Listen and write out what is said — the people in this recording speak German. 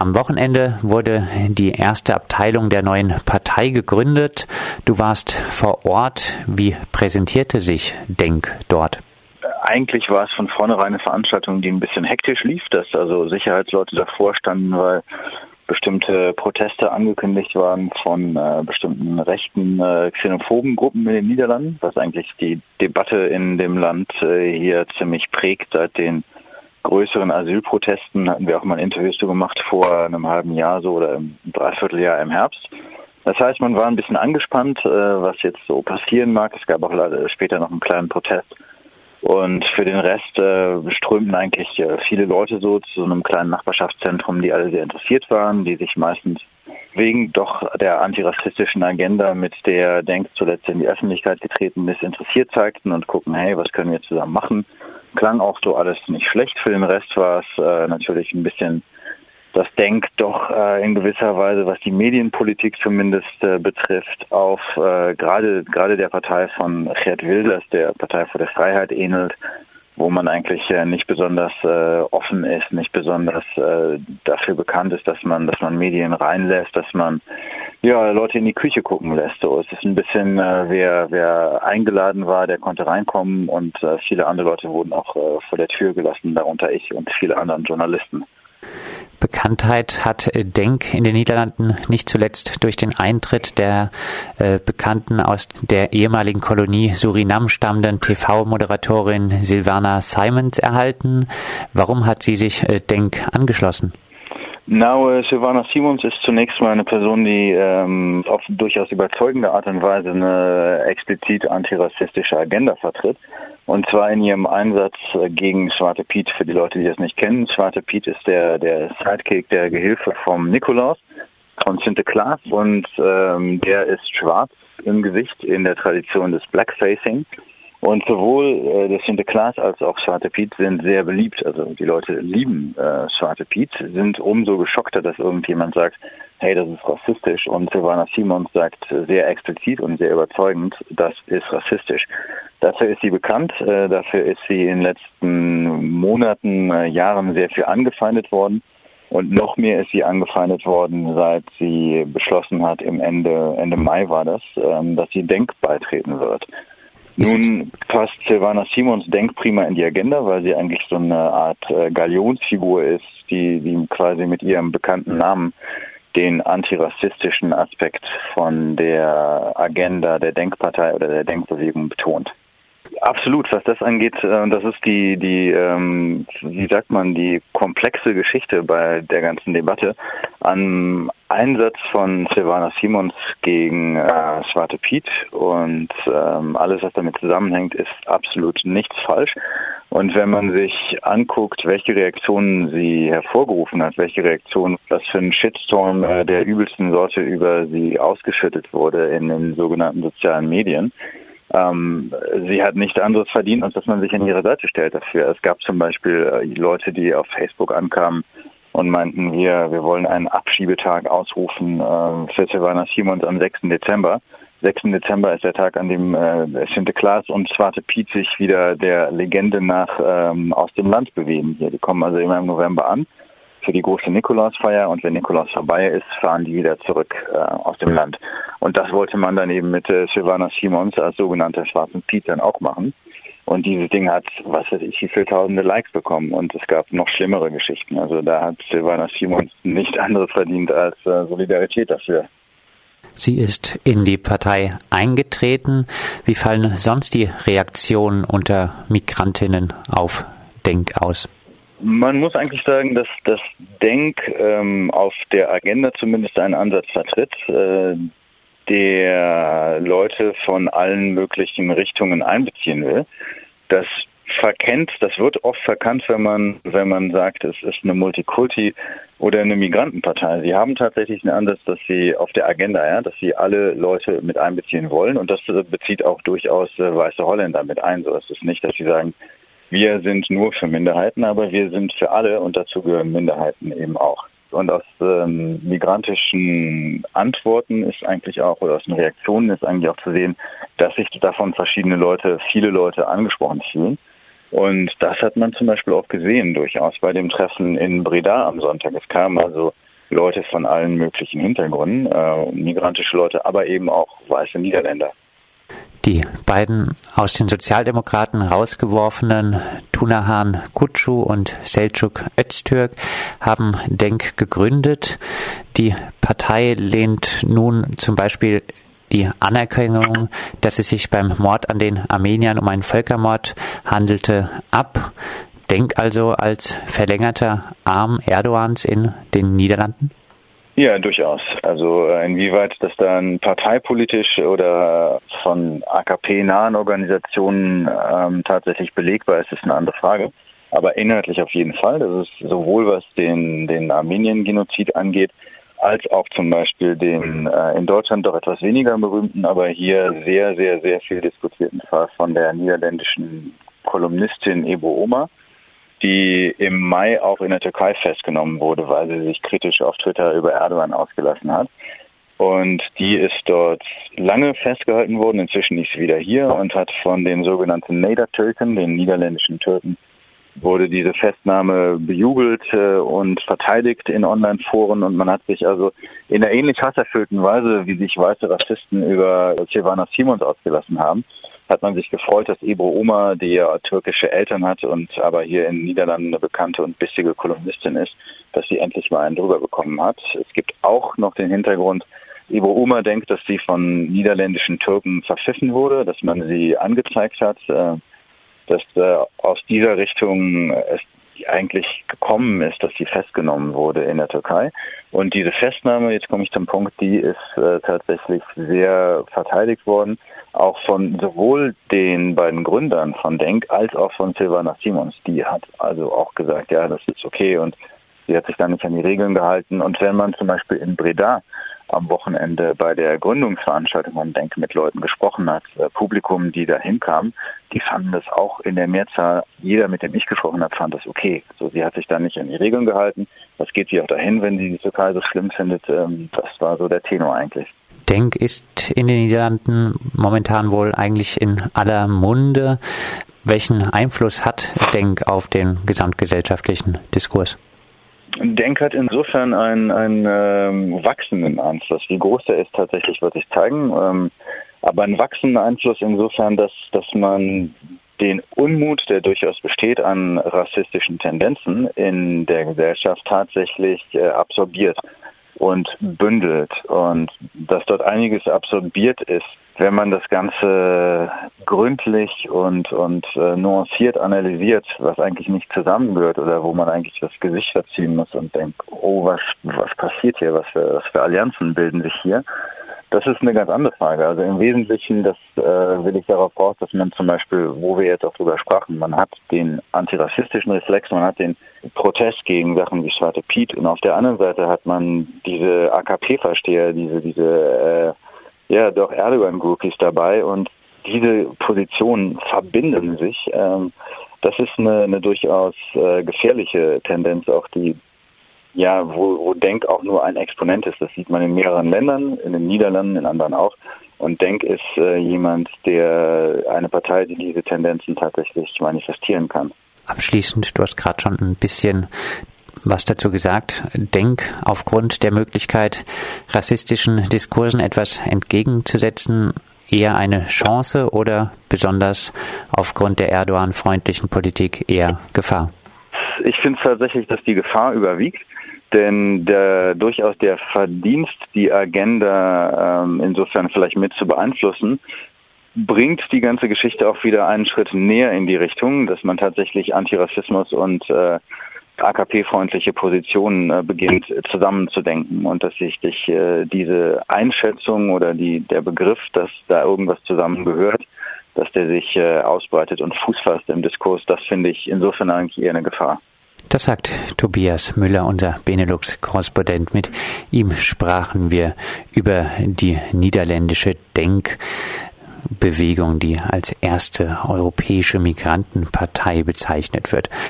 Am Wochenende wurde die erste Abteilung der neuen Partei gegründet. Du warst vor Ort. Wie präsentierte sich Denk dort? Eigentlich war es von vornherein eine Veranstaltung, die ein bisschen hektisch lief, dass also Sicherheitsleute davor standen, weil bestimmte Proteste angekündigt waren von äh, bestimmten rechten äh, xenophoben Gruppen in den Niederlanden, was eigentlich die Debatte in dem Land äh, hier ziemlich prägt seit den größeren Asylprotesten hatten wir auch mal ein Interview zu gemacht vor einem halben Jahr so oder im Dreivierteljahr im Herbst. Das heißt, man war ein bisschen angespannt, äh, was jetzt so passieren mag. Es gab auch später noch einen kleinen Protest. Und für den Rest äh, strömten eigentlich äh, viele Leute so zu so einem kleinen Nachbarschaftszentrum, die alle sehr interessiert waren, die sich meistens wegen doch der antirassistischen Agenda, mit der Denk zuletzt in die Öffentlichkeit getreten ist, interessiert zeigten und gucken, hey, was können wir zusammen machen klang auch so alles nicht schlecht. Für den Rest war es äh, natürlich ein bisschen das denkt doch äh, in gewisser Weise, was die Medienpolitik zumindest äh, betrifft, auf äh, gerade gerade der Partei von Gerd Wilders, der Partei für der Freiheit ähnelt, wo man eigentlich äh, nicht besonders äh, offen ist, nicht besonders äh, dafür bekannt ist, dass man dass man Medien reinlässt, dass man ja, Leute in die Küche gucken lässt. So, es ist ein bisschen, äh, wer, wer eingeladen war, der konnte reinkommen und äh, viele andere Leute wurden auch äh, vor der Tür gelassen, darunter ich und viele andere Journalisten. Bekanntheit hat Denk in den Niederlanden nicht zuletzt durch den Eintritt der äh, Bekannten aus der ehemaligen Kolonie Surinam stammenden TV-Moderatorin Silvana Simons erhalten. Warum hat sie sich äh, Denk angeschlossen? Now, äh, Silvana Simons ist zunächst mal eine Person, die ähm, auf durchaus überzeugende Art und Weise eine explizit antirassistische Agenda vertritt. Und zwar in ihrem Einsatz gegen Schwarte Piet. Für die Leute, die das nicht kennen, Schwarte Piet ist der, der Sidekick, der Gehilfe vom Nikolaus, von Sinterklaas. Und ähm, der ist schwarz im Gesicht in der Tradition des Blackfacing. Und sowohl äh, der Sinterklaas als auch Schwarze Piet sind sehr beliebt. Also die Leute lieben äh, Schwarze Piet, sind umso geschockter, dass irgendjemand sagt, hey, das ist rassistisch. Und Silvana Simons sagt sehr explizit und sehr überzeugend, das ist rassistisch. Dafür ist sie bekannt, äh, dafür ist sie in den letzten Monaten, äh, Jahren sehr viel angefeindet worden. Und noch mehr ist sie angefeindet worden, seit sie beschlossen hat, im Ende, Ende Mai war das, ähm, dass sie Denk beitreten wird. Nun passt Silvana Simons Denk prima in die Agenda, weil sie eigentlich so eine Art äh, Galionsfigur ist, die, die quasi mit ihrem bekannten Namen den antirassistischen Aspekt von der Agenda der Denkpartei oder der Denkbewegung betont. Absolut, was das angeht, äh, das ist die, die, ähm, wie sagt man, die komplexe Geschichte bei der ganzen Debatte. Am Einsatz von Silvana Simons gegen äh, Swarte Piet und ähm, alles, was damit zusammenhängt, ist absolut nichts falsch. Und wenn man sich anguckt, welche Reaktionen sie hervorgerufen hat, welche Reaktionen, was für ein Shitstorm äh, der übelsten Sorte über sie ausgeschüttet wurde in den sogenannten sozialen Medien, ähm, sie hat nichts anderes verdient, als dass man sich an ihre Seite stellt dafür. Es gab zum Beispiel äh, Leute, die auf Facebook ankamen und meinten, wir, wir wollen einen Abschiebetag ausrufen äh, für Silvana Simons am 6. Dezember. 6. Dezember ist der Tag, an dem äh, Sinterklaas und Zwarte Piet sich wieder der Legende nach ähm, aus dem Land bewegen. Hier, die kommen also immer im November an für die große Nikolausfeier und wenn Nikolaus vorbei ist, fahren die wieder zurück äh, aus dem Land. Und das wollte man dann eben mit äh, Silvana Simons als sogenannter Schwarzen Piet dann auch machen. Und dieses Ding hat, was weiß ich, wie viele tausende Likes bekommen. Und es gab noch schlimmere Geschichten. Also da hat Silvana Simons nichts anderes verdient als äh, Solidarität dafür. Sie ist in die Partei eingetreten. Wie fallen sonst die Reaktionen unter Migrantinnen auf Denk aus? Man muss eigentlich sagen, dass das Denk ähm, auf der Agenda zumindest einen Ansatz vertritt, äh, der Leute von allen möglichen Richtungen einbeziehen will. Das verkennt, das wird oft verkannt, wenn man, wenn man sagt, es ist eine Multikulti oder eine Migrantenpartei. Sie haben tatsächlich einen Ansatz, dass sie auf der Agenda, ja, dass sie alle Leute mit einbeziehen wollen und das bezieht auch durchaus äh, weiße Holländer mit ein. So ist es nicht, dass sie sagen, wir sind nur für Minderheiten, aber wir sind für alle und dazu gehören Minderheiten eben auch. Und aus ähm, migrantischen Antworten ist eigentlich auch, oder aus den Reaktionen ist eigentlich auch zu sehen, dass sich davon verschiedene Leute, viele Leute angesprochen fühlen. Und das hat man zum Beispiel auch gesehen, durchaus bei dem Treffen in Breda am Sonntag. Es kamen also Leute von allen möglichen Hintergründen, äh, migrantische Leute, aber eben auch weiße Niederländer. Die beiden aus den Sozialdemokraten rausgeworfenen Tunahan Kutschu und Selçuk Öztürk haben Denk gegründet. Die Partei lehnt nun zum Beispiel die Anerkennung, dass es sich beim Mord an den Armeniern um einen Völkermord handelte, ab. Denk also als verlängerter Arm Erdogans in den Niederlanden? Ja, durchaus. Also äh, inwieweit das dann parteipolitisch oder von AKP-nahen Organisationen ähm, tatsächlich belegbar ist, ist eine andere Frage. Aber inhaltlich auf jeden Fall. Das ist sowohl was den, den Armenien-Genozid angeht, als auch zum Beispiel den äh, in Deutschland doch etwas weniger berühmten, aber hier sehr, sehr, sehr viel diskutierten Fall von der niederländischen Kolumnistin Ebo Oma, die im Mai auch in der Türkei festgenommen wurde, weil sie sich kritisch auf Twitter über Erdogan ausgelassen hat. Und die ist dort lange festgehalten worden. Inzwischen ist sie wieder hier und hat von den sogenannten Neder-Türken, den niederländischen Türken, wurde diese Festnahme bejubelt äh, und verteidigt in Online-Foren und man hat sich also in einer ähnlich hasserfüllten Weise, wie sich weiße Rassisten über Silvana Simons ausgelassen haben, hat man sich gefreut, dass Ebro Oma, die ja türkische Eltern hat und aber hier in den Niederlanden eine bekannte und bissige Kolumnistin ist, dass sie endlich mal einen drüber bekommen hat. Es gibt auch noch den Hintergrund, Ebro Oma denkt, dass sie von niederländischen Türken verpfiffen wurde, dass man sie angezeigt hat. Äh, dass äh, aus dieser Richtung es eigentlich gekommen ist, dass sie festgenommen wurde in der Türkei. Und diese Festnahme, jetzt komme ich zum Punkt, die ist äh, tatsächlich sehr verteidigt worden, auch von sowohl den beiden Gründern von Denk als auch von Silvana Simons. Die hat also auch gesagt, ja, das ist okay und sie hat sich da nicht an die Regeln gehalten. Und wenn man zum Beispiel in Breda am Wochenende bei der Gründungsveranstaltung von Denk mit Leuten gesprochen hat, äh, Publikum, die da hinkamen, die fanden das auch in der Mehrzahl, jeder, mit dem ich gesprochen habe, fand das okay. So, sie hat sich da nicht an die Regeln gehalten. Was geht sie auch dahin, wenn sie die Türkei so schlimm findet? Ähm, das war so der Tenor eigentlich. Denk ist in den Niederlanden momentan wohl eigentlich in aller Munde. Welchen Einfluss hat Denk auf den gesamtgesellschaftlichen Diskurs? Denk hat insofern einen, einen ähm, wachsenden Einfluss. Wie groß der ist, tatsächlich wird sich zeigen. Ähm, aber einen wachsenden Einfluss insofern, dass, dass man den Unmut, der durchaus besteht an rassistischen Tendenzen in der Gesellschaft, tatsächlich äh, absorbiert und bündelt. Und dass dort einiges absorbiert ist, wenn man das Ganze gründlich und, und äh, nuanciert analysiert, was eigentlich nicht zusammengehört oder wo man eigentlich das Gesicht verziehen muss und denkt, oh, was, was passiert hier, was für, was für Allianzen bilden sich hier, das ist eine ganz andere Frage. Also im Wesentlichen, das äh, will ich darauf raus, dass man zum Beispiel, wo wir jetzt auch drüber sprachen, man hat den antirassistischen Reflex, man hat den Protest gegen Sachen wie Schwarte Piet und auf der anderen Seite hat man diese AKP-Versteher, diese, diese äh, ja doch Erdogan-Groupies dabei und diese Positionen verbinden sich. Ähm, das ist eine, eine durchaus äh, gefährliche Tendenz, auch die ja, wo, wo Denk auch nur ein Exponent ist. Das sieht man in mehreren Ländern, in den Niederlanden, in anderen auch. Und Denk ist äh, jemand, der eine Partei, die diese Tendenzen tatsächlich manifestieren kann. Abschließend, du hast gerade schon ein bisschen was dazu gesagt. Denk aufgrund der Möglichkeit, rassistischen Diskursen etwas entgegenzusetzen, eher eine Chance oder besonders aufgrund der Erdogan-freundlichen Politik eher Gefahr? Ich finde tatsächlich, dass die Gefahr überwiegt. Denn der, durchaus der Verdienst, die Agenda ähm, insofern vielleicht mit zu beeinflussen, bringt die ganze Geschichte auch wieder einen Schritt näher in die Richtung, dass man tatsächlich Antirassismus und äh, AKP-freundliche Positionen äh, beginnt zusammenzudenken und dass sich äh, diese Einschätzung oder die, der Begriff, dass da irgendwas zusammengehört, dass der sich äh, ausbreitet und Fuß fasst im Diskurs, das finde ich insofern eigentlich eher eine Gefahr. Das sagt Tobias Müller, unser Benelux-Korrespondent. Mit ihm sprachen wir über die niederländische Denkbewegung, die als erste europäische Migrantenpartei bezeichnet wird.